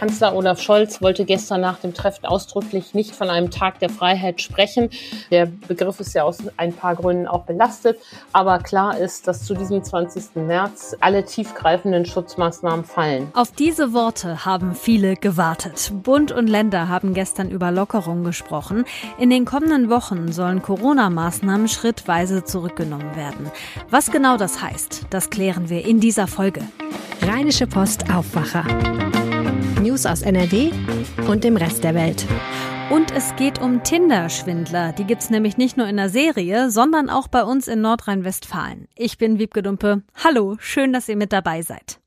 Kanzler Olaf Scholz wollte gestern nach dem Treffen ausdrücklich nicht von einem Tag der Freiheit sprechen. Der Begriff ist ja aus ein paar Gründen auch belastet. Aber klar ist, dass zu diesem 20. März alle tiefgreifenden Schutzmaßnahmen fallen. Auf diese Worte haben viele gewartet. Bund und Länder haben gestern über Lockerung gesprochen. In den kommenden Wochen sollen Corona-Maßnahmen schrittweise zurückgenommen werden. Was genau das heißt, das klären wir in dieser Folge. Rheinische Post Aufwacher. News aus NRW und dem Rest der Welt. Und es geht um Tinder-Schwindler. Die gibt's nämlich nicht nur in der Serie, sondern auch bei uns in Nordrhein-Westfalen. Ich bin Wiebke Dumpe. Hallo, schön, dass ihr mit dabei seid.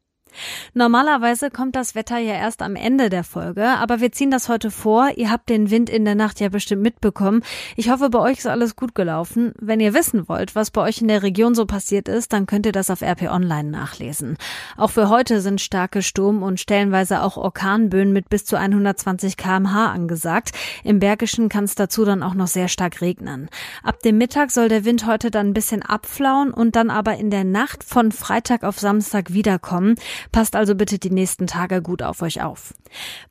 Normalerweise kommt das Wetter ja erst am Ende der Folge, aber wir ziehen das heute vor. Ihr habt den Wind in der Nacht ja bestimmt mitbekommen. Ich hoffe, bei euch ist alles gut gelaufen. Wenn ihr wissen wollt, was bei euch in der Region so passiert ist, dann könnt ihr das auf RP Online nachlesen. Auch für heute sind starke Sturm- und stellenweise auch Orkanböen mit bis zu 120 kmh angesagt. Im Bergischen kann es dazu dann auch noch sehr stark regnen. Ab dem Mittag soll der Wind heute dann ein bisschen abflauen und dann aber in der Nacht von Freitag auf Samstag wiederkommen. Passt also bitte die nächsten Tage gut auf euch auf.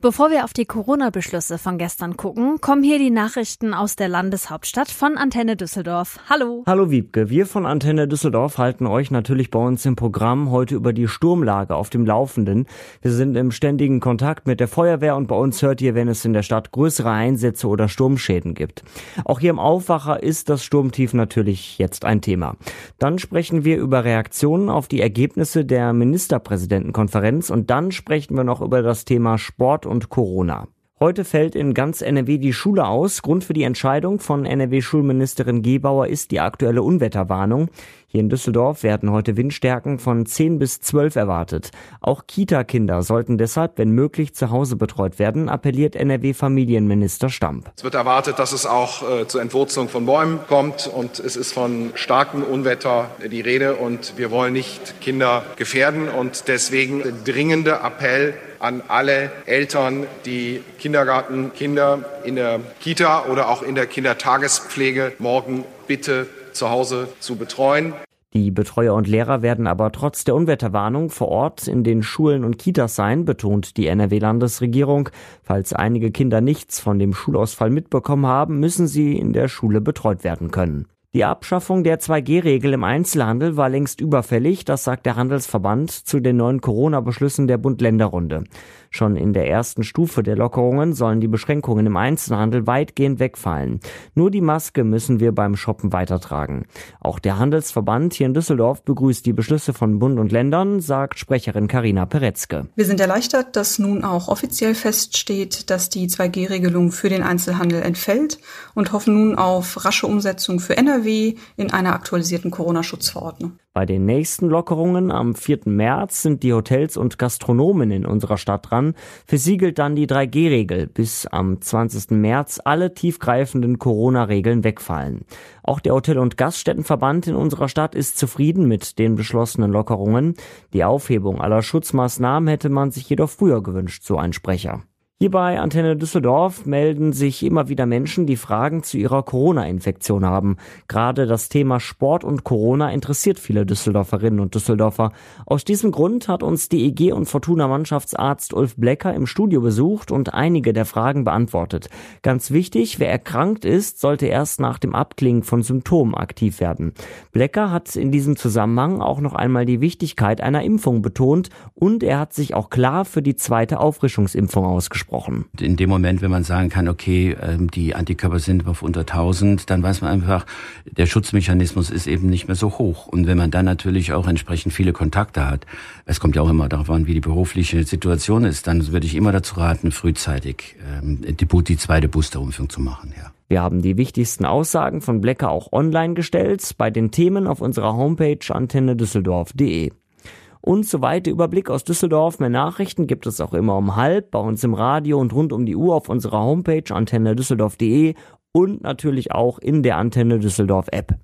Bevor wir auf die Corona-Beschlüsse von gestern gucken, kommen hier die Nachrichten aus der Landeshauptstadt von Antenne Düsseldorf. Hallo. Hallo Wiebke, wir von Antenne Düsseldorf halten euch natürlich bei uns im Programm heute über die Sturmlage auf dem Laufenden. Wir sind im ständigen Kontakt mit der Feuerwehr und bei uns hört ihr, wenn es in der Stadt größere Einsätze oder Sturmschäden gibt. Auch hier im Aufwacher ist das Sturmtief natürlich jetzt ein Thema. Dann sprechen wir über Reaktionen auf die Ergebnisse der Ministerpräsidenten Präsidentenkonferenz und dann sprechen wir noch über das Thema Sport und Corona. Heute fällt in ganz NRW die Schule aus. Grund für die Entscheidung von NRW-Schulministerin Gebauer ist die aktuelle Unwetterwarnung. Hier in Düsseldorf werden heute Windstärken von 10 bis 12 erwartet. Auch Kita-Kinder sollten deshalb, wenn möglich, zu Hause betreut werden, appelliert NRW-Familienminister Stamp. Es wird erwartet, dass es auch äh, zur Entwurzelung von Bäumen kommt und es ist von starkem Unwetter die Rede und wir wollen nicht Kinder gefährden und deswegen dringende Appell an alle Eltern, die Kindergartenkinder in der Kita oder auch in der Kindertagespflege morgen bitte zu Hause zu betreuen. Die Betreuer und Lehrer werden aber trotz der Unwetterwarnung vor Ort in den Schulen und Kitas sein, betont die NRW-Landesregierung. Falls einige Kinder nichts von dem Schulausfall mitbekommen haben, müssen sie in der Schule betreut werden können. Die Abschaffung der 2G-Regel im Einzelhandel war längst überfällig, das sagt der Handelsverband zu den neuen Corona-Beschlüssen der Bund-Länder-Runde. Schon in der ersten Stufe der Lockerungen sollen die Beschränkungen im Einzelhandel weitgehend wegfallen. Nur die Maske müssen wir beim Shoppen weitertragen. Auch der Handelsverband hier in Düsseldorf begrüßt die Beschlüsse von Bund und Ländern, sagt Sprecherin Karina Peretzke. Wir sind erleichtert, dass nun auch offiziell feststeht, dass die 2G-Regelung für den Einzelhandel entfällt und hoffen nun auf rasche Umsetzung für NRW in einer aktualisierten Corona-Schutzverordnung. Bei den nächsten Lockerungen am 4. März sind die Hotels und Gastronomen in unserer Stadt dran. Für sie gilt dann die 3G-Regel, bis am 20. März alle tiefgreifenden Corona-Regeln wegfallen. Auch der Hotel- und Gaststättenverband in unserer Stadt ist zufrieden mit den beschlossenen Lockerungen. Die Aufhebung aller Schutzmaßnahmen hätte man sich jedoch früher gewünscht, so ein Sprecher. Hier bei Antenne Düsseldorf melden sich immer wieder Menschen, die Fragen zu ihrer Corona-Infektion haben. Gerade das Thema Sport und Corona interessiert viele Düsseldorferinnen und Düsseldorfer. Aus diesem Grund hat uns DEG und Fortuna-Mannschaftsarzt Ulf Blecker im Studio besucht und einige der Fragen beantwortet. Ganz wichtig, wer erkrankt ist, sollte erst nach dem Abklingen von Symptomen aktiv werden. Blecker hat in diesem Zusammenhang auch noch einmal die Wichtigkeit einer Impfung betont und er hat sich auch klar für die zweite Auffrischungsimpfung ausgesprochen gesprochen. In dem Moment, wenn man sagen kann, okay, ähm, die Antikörper sind auf unter 1000, dann weiß man einfach, der Schutzmechanismus ist eben nicht mehr so hoch. Und wenn man dann natürlich auch entsprechend viele Kontakte hat, es kommt ja auch immer darauf an, wie die berufliche Situation ist, dann würde ich immer dazu raten, frühzeitig ähm, die, die zweite Boosterimpfung zu machen. Ja. Wir haben die wichtigsten Aussagen von Blecker auch online gestellt bei den Themen auf unserer Homepage antennedüsseldorf.de. Und so weiter Überblick aus Düsseldorf. Mehr Nachrichten gibt es auch immer um halb bei uns im Radio und rund um die Uhr auf unserer Homepage antennedüsseldorf.de und natürlich auch in der Antenne Düsseldorf App.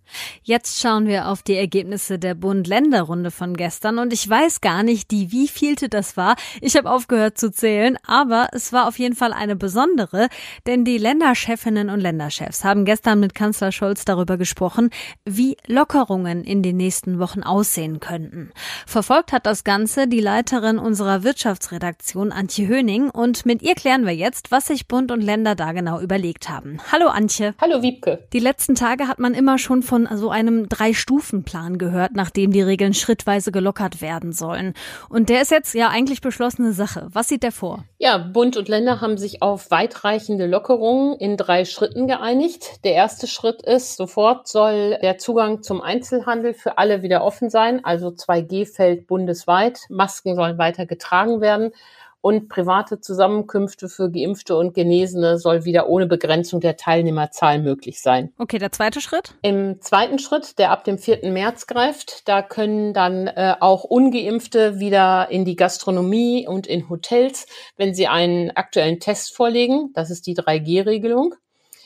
Jetzt schauen wir auf die Ergebnisse der Bund-Länder-Runde von gestern und ich weiß gar nicht, die wievielte das war. Ich habe aufgehört zu zählen, aber es war auf jeden Fall eine besondere, denn die Länderchefinnen und Länderchefs haben gestern mit Kanzler Scholz darüber gesprochen, wie Lockerungen in den nächsten Wochen aussehen könnten. Verfolgt hat das Ganze die Leiterin unserer Wirtschaftsredaktion Antje Höning und mit ihr klären wir jetzt, was sich Bund und Länder da genau überlegt haben. Hallo Antje. Hallo Wiebke. Die letzten Tage hat man immer schon von so einem Drei-Stufen-Plan gehört, nachdem die Regeln schrittweise gelockert werden sollen. Und der ist jetzt ja eigentlich beschlossene Sache. Was sieht der vor? Ja, Bund und Länder haben sich auf weitreichende Lockerungen in drei Schritten geeinigt. Der erste Schritt ist, sofort soll der Zugang zum Einzelhandel für alle wieder offen sein. Also 2G fällt bundesweit. Masken sollen weiter getragen werden und private Zusammenkünfte für Geimpfte und Genesene soll wieder ohne Begrenzung der Teilnehmerzahl möglich sein. Okay, der zweite Schritt? Im zweiten Schritt, der ab dem 4. März greift, da können dann äh, auch ungeimpfte wieder in die Gastronomie und in Hotels, wenn sie einen aktuellen Test vorlegen. Das ist die 3G-Regelung.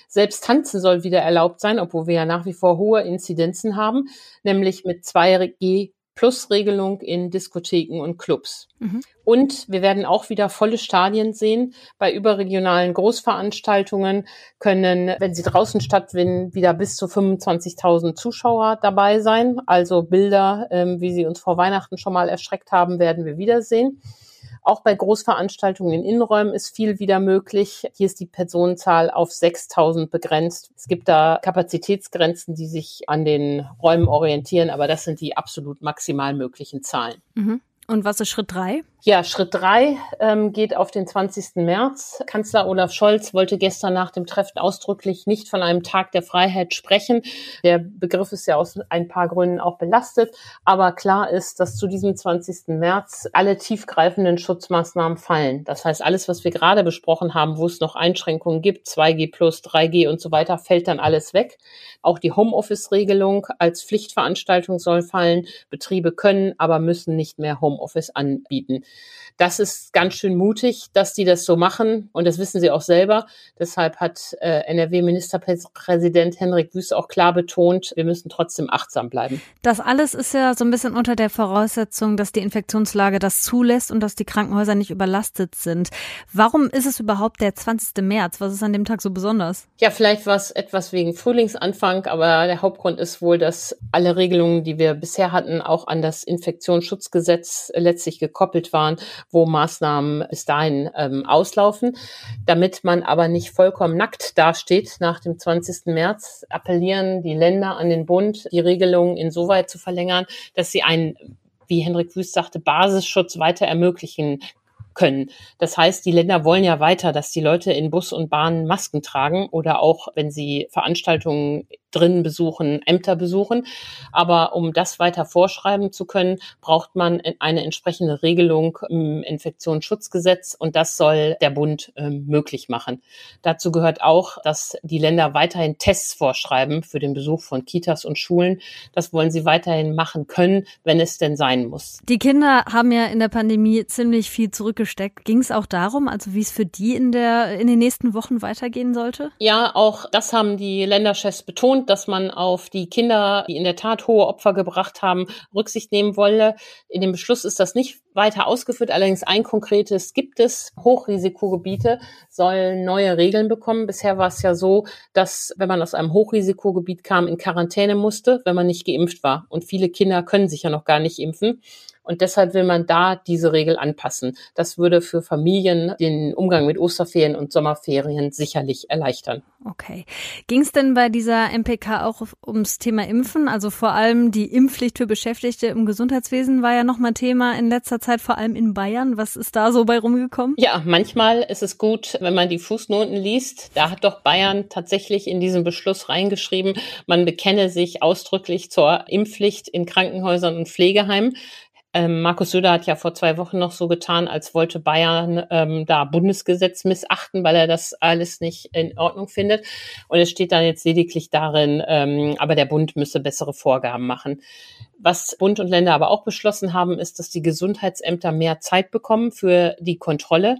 Selbst tanzen soll wieder erlaubt sein, obwohl wir ja nach wie vor hohe Inzidenzen haben, nämlich mit 2G Plus-Regelung in Diskotheken und Clubs. Mhm. Und wir werden auch wieder volle Stadien sehen. Bei überregionalen Großveranstaltungen können, wenn sie draußen stattfinden, wieder bis zu 25.000 Zuschauer dabei sein. Also Bilder, ähm, wie sie uns vor Weihnachten schon mal erschreckt haben, werden wir wiedersehen. Auch bei Großveranstaltungen in Innenräumen ist viel wieder möglich. Hier ist die Personenzahl auf 6000 begrenzt. Es gibt da Kapazitätsgrenzen, die sich an den Räumen orientieren, aber das sind die absolut maximal möglichen Zahlen. Mhm. Und was ist Schritt drei? Ja, Schritt drei ähm, geht auf den 20. März. Kanzler Olaf Scholz wollte gestern nach dem Treffen ausdrücklich nicht von einem Tag der Freiheit sprechen. Der Begriff ist ja aus ein paar Gründen auch belastet. Aber klar ist, dass zu diesem 20. März alle tiefgreifenden Schutzmaßnahmen fallen. Das heißt, alles, was wir gerade besprochen haben, wo es noch Einschränkungen gibt, 2G plus, 3G und so weiter, fällt dann alles weg. Auch die Homeoffice-Regelung als Pflichtveranstaltung soll fallen. Betriebe können, aber müssen nicht mehr Homeoffice anbieten. Das ist ganz schön mutig, dass die das so machen und das wissen sie auch selber. Deshalb hat äh, NRW-Ministerpräsident Henrik Wüst auch klar betont, wir müssen trotzdem achtsam bleiben. Das alles ist ja so ein bisschen unter der Voraussetzung, dass die Infektionslage das zulässt und dass die Krankenhäuser nicht überlastet sind. Warum ist es überhaupt der 20. März? Was ist an dem Tag so besonders? Ja, vielleicht war es etwas wegen Frühlingsanfang, aber der Hauptgrund ist wohl, dass alle Regelungen, die wir bisher hatten, auch an das Infektionsschutzgesetz letztlich gekoppelt waren wo Maßnahmen bis dahin ähm, auslaufen. Damit man aber nicht vollkommen nackt dasteht nach dem 20. März, appellieren die Länder an den Bund, die Regelungen insoweit zu verlängern, dass sie einen wie Henrik Wüst sagte, Basisschutz weiter ermöglichen können. Das heißt, die Länder wollen ja weiter, dass die Leute in Bus und Bahn Masken tragen oder auch, wenn sie Veranstaltungen drin besuchen, Ämter besuchen. Aber um das weiter vorschreiben zu können, braucht man eine entsprechende Regelung im Infektionsschutzgesetz und das soll der Bund äh, möglich machen. Dazu gehört auch, dass die Länder weiterhin Tests vorschreiben für den Besuch von Kitas und Schulen. Das wollen sie weiterhin machen können, wenn es denn sein muss. Die Kinder haben ja in der Pandemie ziemlich viel zurückgesteckt. Ging es auch darum, also wie es für die in der in den nächsten Wochen weitergehen sollte? Ja, auch das haben die Länderchefs betont betont, dass man auf die Kinder, die in der Tat hohe Opfer gebracht haben, Rücksicht nehmen wolle. In dem Beschluss ist das nicht weiter ausgeführt. Allerdings ein konkretes gibt es. Hochrisikogebiete sollen neue Regeln bekommen. Bisher war es ja so, dass wenn man aus einem Hochrisikogebiet kam, in Quarantäne musste, wenn man nicht geimpft war. Und viele Kinder können sich ja noch gar nicht impfen. Und deshalb will man da diese Regel anpassen. Das würde für Familien den Umgang mit Osterferien und Sommerferien sicherlich erleichtern. Okay. Ging es denn bei dieser MPK auch ums Thema Impfen? Also vor allem die Impfpflicht für Beschäftigte im Gesundheitswesen war ja nochmal Thema in letzter Zeit, vor allem in Bayern. Was ist da so bei rumgekommen? Ja, manchmal ist es gut, wenn man die Fußnoten liest. Da hat doch Bayern tatsächlich in diesen Beschluss reingeschrieben, man bekenne sich ausdrücklich zur Impfpflicht in Krankenhäusern und Pflegeheimen. Ähm, Markus Söder hat ja vor zwei Wochen noch so getan, als wollte Bayern ähm, da Bundesgesetz missachten, weil er das alles nicht in Ordnung findet. Und es steht dann jetzt lediglich darin, ähm, aber der Bund müsse bessere Vorgaben machen. Was Bund und Länder aber auch beschlossen haben, ist, dass die Gesundheitsämter mehr Zeit bekommen für die Kontrolle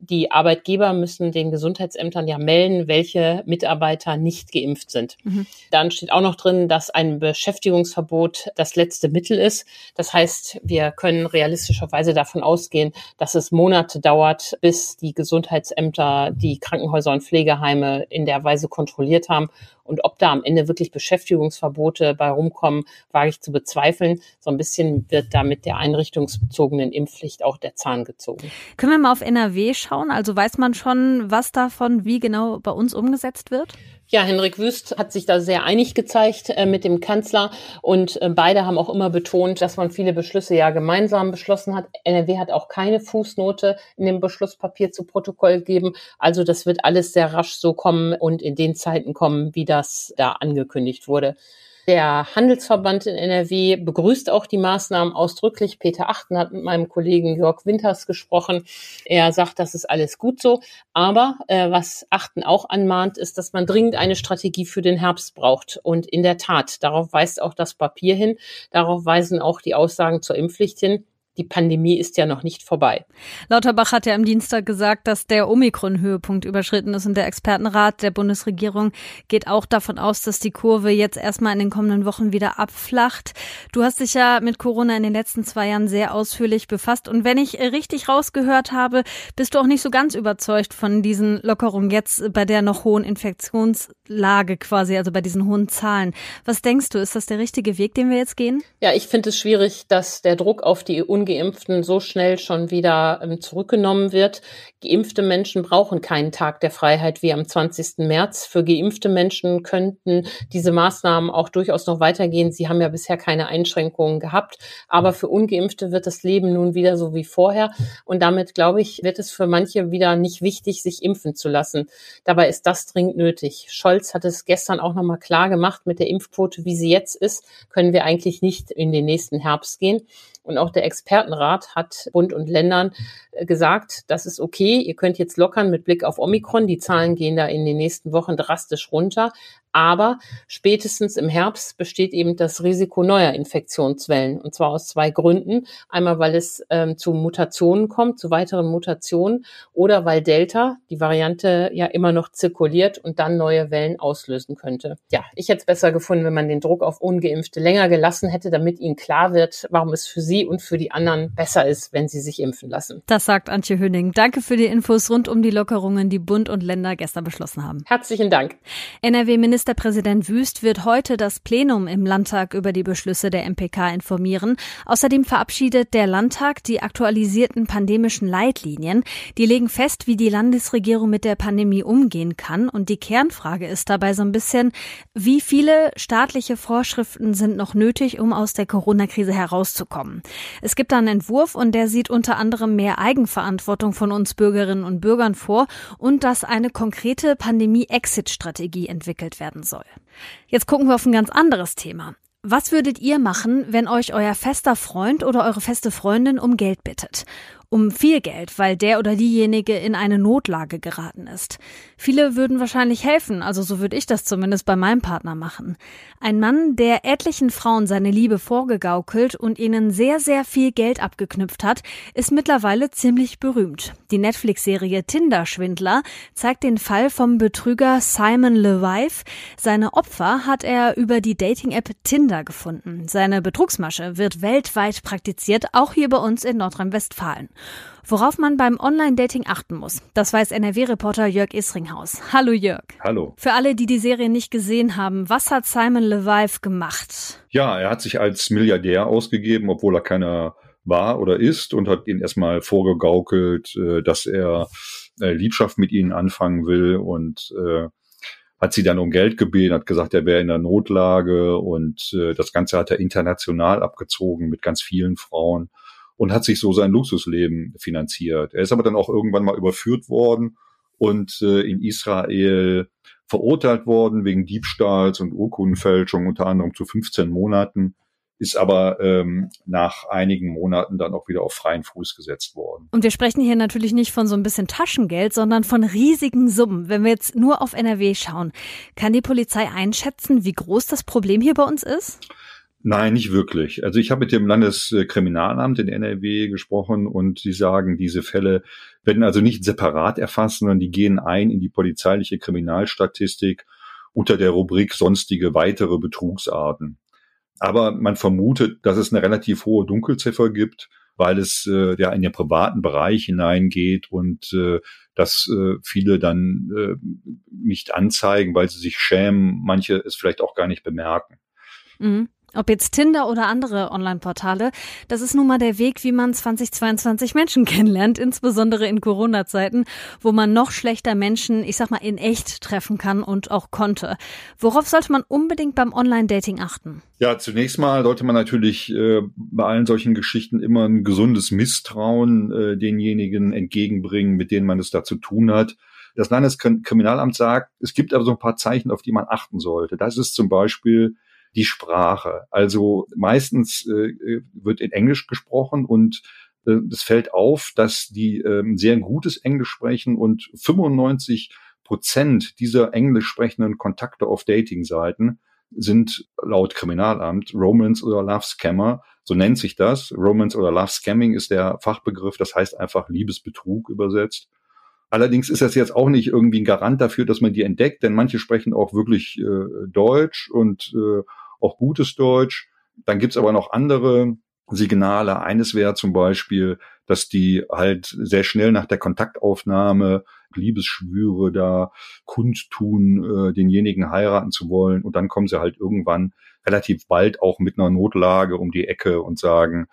die Arbeitgeber müssen den Gesundheitsämtern ja melden, welche Mitarbeiter nicht geimpft sind. Mhm. Dann steht auch noch drin, dass ein Beschäftigungsverbot das letzte Mittel ist. Das heißt, wir können realistischerweise davon ausgehen, dass es Monate dauert, bis die Gesundheitsämter die Krankenhäuser und Pflegeheime in der Weise kontrolliert haben und ob da am Ende wirklich Beschäftigungsverbote bei rumkommen, wage ich zu bezweifeln. So ein bisschen wird da mit der einrichtungsbezogenen Impfpflicht auch der Zahn gezogen. Können wir mal auf NRW schauen? Also weiß man schon, was davon wie genau bei uns umgesetzt wird? Ja, Henrik Wüst hat sich da sehr einig gezeigt äh, mit dem Kanzler und äh, beide haben auch immer betont, dass man viele Beschlüsse ja gemeinsam beschlossen hat. NRW hat auch keine Fußnote in dem Beschlusspapier zu Protokoll gegeben. Also das wird alles sehr rasch so kommen und in den Zeiten kommen, wie das da angekündigt wurde. Der Handelsverband in NRW begrüßt auch die Maßnahmen ausdrücklich. Peter Achten hat mit meinem Kollegen Jörg Winters gesprochen. Er sagt, das ist alles gut so. Aber äh, was Achten auch anmahnt, ist, dass man dringend eine Strategie für den Herbst braucht. Und in der Tat, darauf weist auch das Papier hin. Darauf weisen auch die Aussagen zur Impfpflicht hin die Pandemie ist ja noch nicht vorbei. Lauterbach hat ja am Dienstag gesagt, dass der Omikron-Höhepunkt überschritten ist und der Expertenrat der Bundesregierung geht auch davon aus, dass die Kurve jetzt erstmal in den kommenden Wochen wieder abflacht. Du hast dich ja mit Corona in den letzten zwei Jahren sehr ausführlich befasst und wenn ich richtig rausgehört habe, bist du auch nicht so ganz überzeugt von diesen Lockerungen jetzt bei der noch hohen Infektionslage quasi, also bei diesen hohen Zahlen. Was denkst du, ist das der richtige Weg, den wir jetzt gehen? Ja, ich finde es schwierig, dass der Druck auf die Ungeimpften so schnell schon wieder ähm, zurückgenommen wird. Geimpfte Menschen brauchen keinen Tag der Freiheit wie am 20. März. Für geimpfte Menschen könnten diese Maßnahmen auch durchaus noch weitergehen. Sie haben ja bisher keine Einschränkungen gehabt. Aber für Ungeimpfte wird das Leben nun wieder so wie vorher. Und damit, glaube ich, wird es für manche wieder nicht wichtig, sich impfen zu lassen. Dabei ist das dringend nötig. Scholz hat es gestern auch nochmal klar gemacht, mit der Impfquote, wie sie jetzt ist, können wir eigentlich nicht in den nächsten Herbst gehen. Und auch der Expertenrat hat Bund und Ländern äh, gesagt, das ist okay, ihr könnt jetzt lockern mit Blick auf Omikron. Die Zahlen gehen da in den nächsten Wochen drastisch runter. Aber spätestens im Herbst besteht eben das Risiko neuer Infektionswellen. Und zwar aus zwei Gründen. Einmal, weil es ähm, zu Mutationen kommt, zu weiteren Mutationen oder weil Delta, die Variante, ja immer noch zirkuliert und dann neue Wellen auslösen könnte. Ja, ich hätte es besser gefunden, wenn man den Druck auf Ungeimpfte länger gelassen hätte, damit ihnen klar wird, warum es für sie und für die anderen besser ist, wenn sie sich impfen lassen. Das sagt Antje Höning. Danke für die Infos rund um die Lockerungen, die Bund und Länder gestern beschlossen haben. Herzlichen Dank. NRW-Minister Ministerpräsident Wüst wird heute das Plenum im Landtag über die Beschlüsse der MPK informieren. Außerdem verabschiedet der Landtag die aktualisierten pandemischen Leitlinien. Die legen fest, wie die Landesregierung mit der Pandemie umgehen kann. Und die Kernfrage ist dabei so ein bisschen, wie viele staatliche Vorschriften sind noch nötig, um aus der Corona-Krise herauszukommen. Es gibt da einen Entwurf und der sieht unter anderem mehr Eigenverantwortung von uns Bürgerinnen und Bürgern vor und dass eine konkrete Pandemie-Exit-Strategie entwickelt werden werden soll. Jetzt gucken wir auf ein ganz anderes Thema. Was würdet ihr machen, wenn euch euer fester Freund oder eure feste Freundin um Geld bittet? um viel Geld, weil der oder diejenige in eine Notlage geraten ist. Viele würden wahrscheinlich helfen, also so würde ich das zumindest bei meinem Partner machen. Ein Mann, der etlichen Frauen seine Liebe vorgegaukelt und ihnen sehr, sehr viel Geld abgeknüpft hat, ist mittlerweile ziemlich berühmt. Die Netflix-Serie Tinder-Schwindler zeigt den Fall vom Betrüger Simon Levive. Seine Opfer hat er über die Dating-App Tinder gefunden. Seine Betrugsmasche wird weltweit praktiziert, auch hier bei uns in Nordrhein-Westfalen. Worauf man beim Online-Dating achten muss, das weiß NRW-Reporter Jörg Isringhaus. Hallo Jörg. Hallo. Für alle, die die Serie nicht gesehen haben, was hat Simon Levive gemacht? Ja, er hat sich als Milliardär ausgegeben, obwohl er keiner war oder ist und hat ihnen erstmal vorgegaukelt, äh, dass er äh, Liebschaft mit ihnen anfangen will und äh, hat sie dann um Geld gebeten, hat gesagt, er wäre in der Notlage und das Ganze hat er international abgezogen mit ganz vielen Frauen und hat sich so sein Luxusleben finanziert. Er ist aber dann auch irgendwann mal überführt worden und äh, in Israel verurteilt worden wegen Diebstahls und Urkundenfälschung, unter anderem zu 15 Monaten, ist aber ähm, nach einigen Monaten dann auch wieder auf freien Fuß gesetzt worden. Und wir sprechen hier natürlich nicht von so ein bisschen Taschengeld, sondern von riesigen Summen. Wenn wir jetzt nur auf NRW schauen, kann die Polizei einschätzen, wie groß das Problem hier bei uns ist? Nein, nicht wirklich. Also ich habe mit dem Landeskriminalamt in NRW gesprochen und sie sagen, diese Fälle werden also nicht separat erfasst, sondern die gehen ein in die polizeiliche Kriminalstatistik unter der Rubrik sonstige weitere Betrugsarten. Aber man vermutet, dass es eine relativ hohe Dunkelziffer gibt, weil es äh, ja in den privaten Bereich hineingeht und äh, dass äh, viele dann äh, nicht anzeigen, weil sie sich schämen, manche es vielleicht auch gar nicht bemerken. Mhm. Ob jetzt Tinder oder andere Online-Portale, das ist nun mal der Weg, wie man 2022 Menschen kennenlernt, insbesondere in Corona-Zeiten, wo man noch schlechter Menschen, ich sag mal, in echt treffen kann und auch konnte. Worauf sollte man unbedingt beim Online-Dating achten? Ja, zunächst mal sollte man natürlich äh, bei allen solchen Geschichten immer ein gesundes Misstrauen äh, denjenigen entgegenbringen, mit denen man es da zu tun hat. Das Landeskriminalamt sagt, es gibt aber so ein paar Zeichen, auf die man achten sollte. Das ist zum Beispiel die Sprache. Also meistens äh, wird in Englisch gesprochen und äh, es fällt auf, dass die äh, sehr gutes Englisch sprechen und 95 Prozent dieser englisch sprechenden Kontakte auf Datingseiten sind laut Kriminalamt Romance oder Love Scammer. So nennt sich das. Romance oder Love Scamming ist der Fachbegriff. Das heißt einfach Liebesbetrug übersetzt. Allerdings ist das jetzt auch nicht irgendwie ein Garant dafür, dass man die entdeckt, denn manche sprechen auch wirklich äh, Deutsch und äh, auch gutes Deutsch. Dann gibt's aber noch andere Signale. Eines wäre zum Beispiel, dass die halt sehr schnell nach der Kontaktaufnahme Liebesschwüre da kundtun, äh, denjenigen heiraten zu wollen. Und dann kommen sie halt irgendwann relativ bald auch mit einer Notlage um die Ecke und sagen,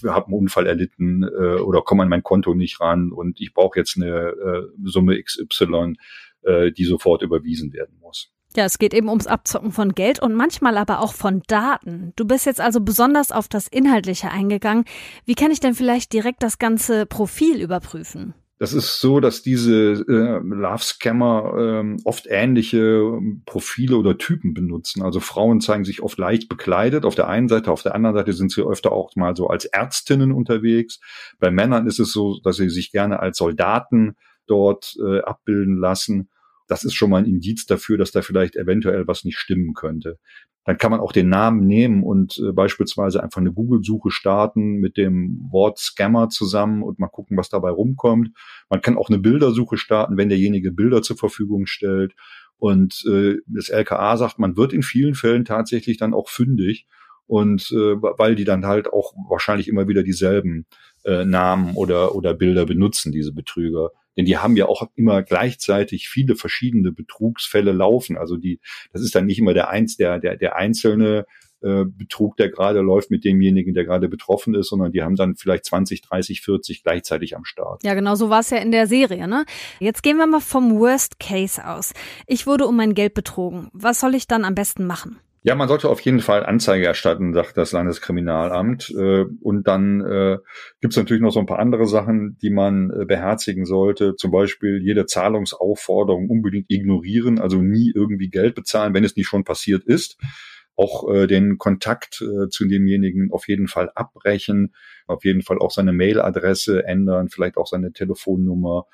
wir haben einen Unfall erlitten äh, oder komme an mein Konto nicht ran und ich brauche jetzt eine äh, Summe XY, äh, die sofort überwiesen werden muss. Ja, es geht eben ums Abzocken von Geld und manchmal aber auch von Daten. Du bist jetzt also besonders auf das Inhaltliche eingegangen. Wie kann ich denn vielleicht direkt das ganze Profil überprüfen? Das ist so, dass diese äh, Love-Scammer ähm, oft ähnliche ähm, Profile oder Typen benutzen. Also Frauen zeigen sich oft leicht bekleidet auf der einen Seite, auf der anderen Seite sind sie öfter auch mal so als Ärztinnen unterwegs. Bei Männern ist es so, dass sie sich gerne als Soldaten dort äh, abbilden lassen. Das ist schon mal ein Indiz dafür, dass da vielleicht eventuell was nicht stimmen könnte. Dann kann man auch den Namen nehmen und äh, beispielsweise einfach eine Google-Suche starten mit dem Wort Scammer zusammen und mal gucken, was dabei rumkommt. Man kann auch eine Bildersuche starten, wenn derjenige Bilder zur Verfügung stellt. Und äh, das LKA sagt, man wird in vielen Fällen tatsächlich dann auch fündig und äh, weil die dann halt auch wahrscheinlich immer wieder dieselben äh, Namen oder oder Bilder benutzen, diese Betrüger. Denn die haben ja auch immer gleichzeitig viele verschiedene Betrugsfälle laufen. Also die, das ist dann nicht immer der eins, der, der, der einzelne äh, Betrug, der gerade läuft mit demjenigen, der gerade betroffen ist, sondern die haben dann vielleicht 20, 30, 40 gleichzeitig am Start. Ja, genau so war es ja in der Serie, ne? Jetzt gehen wir mal vom Worst Case aus. Ich wurde um mein Geld betrogen. Was soll ich dann am besten machen? Ja, man sollte auf jeden Fall Anzeige erstatten, sagt das Landeskriminalamt. Äh, und dann äh, gibt es natürlich noch so ein paar andere Sachen, die man äh, beherzigen sollte. Zum Beispiel jede Zahlungsaufforderung unbedingt ignorieren, also nie irgendwie Geld bezahlen, wenn es nicht schon passiert ist. Auch den Kontakt zu demjenigen auf jeden Fall abbrechen, auf jeden Fall auch seine Mailadresse ändern, vielleicht auch seine Telefonnummer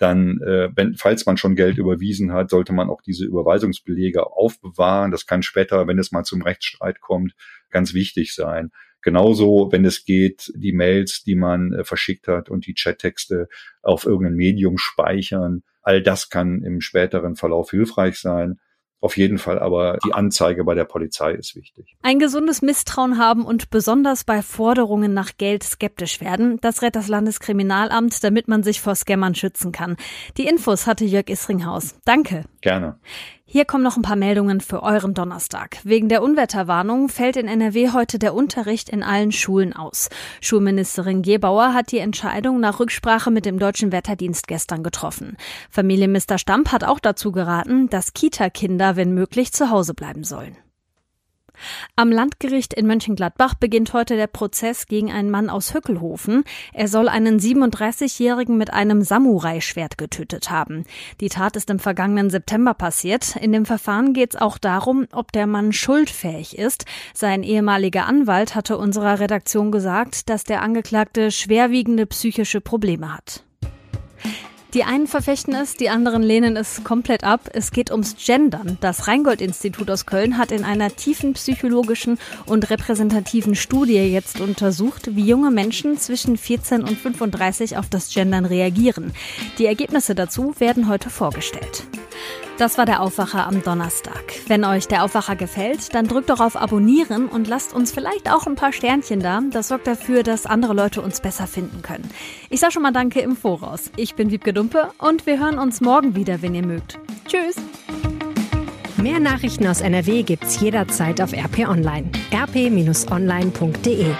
dann, äh, wenn, falls man schon Geld überwiesen hat, sollte man auch diese Überweisungsbelege aufbewahren. Das kann später, wenn es mal zum Rechtsstreit kommt, ganz wichtig sein. Genauso, wenn es geht, die Mails, die man äh, verschickt hat und die Chattexte auf irgendein Medium speichern. All das kann im späteren Verlauf hilfreich sein. Auf jeden Fall aber die Anzeige bei der Polizei ist wichtig. Ein gesundes Misstrauen haben und besonders bei Forderungen nach Geld skeptisch werden, das rät das Landeskriminalamt, damit man sich vor Scammern schützen kann. Die Infos hatte Jörg Isringhaus. Danke. Gerne. Hier kommen noch ein paar Meldungen für euren Donnerstag. Wegen der Unwetterwarnung fällt in NRW heute der Unterricht in allen Schulen aus. Schulministerin Gebauer hat die Entscheidung nach Rücksprache mit dem Deutschen Wetterdienst gestern getroffen. Familienminister Stamp hat auch dazu geraten, dass Kita-Kinder, wenn möglich, zu Hause bleiben sollen. Am Landgericht in Mönchengladbach beginnt heute der Prozess gegen einen Mann aus Hückelhofen. Er soll einen 37-Jährigen mit einem Samurai-Schwert getötet haben. Die Tat ist im vergangenen September passiert. In dem Verfahren geht es auch darum, ob der Mann schuldfähig ist. Sein ehemaliger Anwalt hatte unserer Redaktion gesagt, dass der Angeklagte schwerwiegende psychische Probleme hat. Die einen verfechten es, die anderen lehnen es komplett ab. Es geht ums Gendern. Das Rheingold-Institut aus Köln hat in einer tiefen psychologischen und repräsentativen Studie jetzt untersucht, wie junge Menschen zwischen 14 und 35 auf das Gendern reagieren. Die Ergebnisse dazu werden heute vorgestellt. Das war der Aufwacher am Donnerstag. Wenn euch der Aufwacher gefällt, dann drückt doch auf Abonnieren und lasst uns vielleicht auch ein paar Sternchen da. Das sorgt dafür, dass andere Leute uns besser finden können. Ich sage schon mal Danke im Voraus. Ich bin Wiebke Dumpe und wir hören uns morgen wieder, wenn ihr mögt. Tschüss! Mehr Nachrichten aus NRW gibt's jederzeit auf RP Online. rp-online.de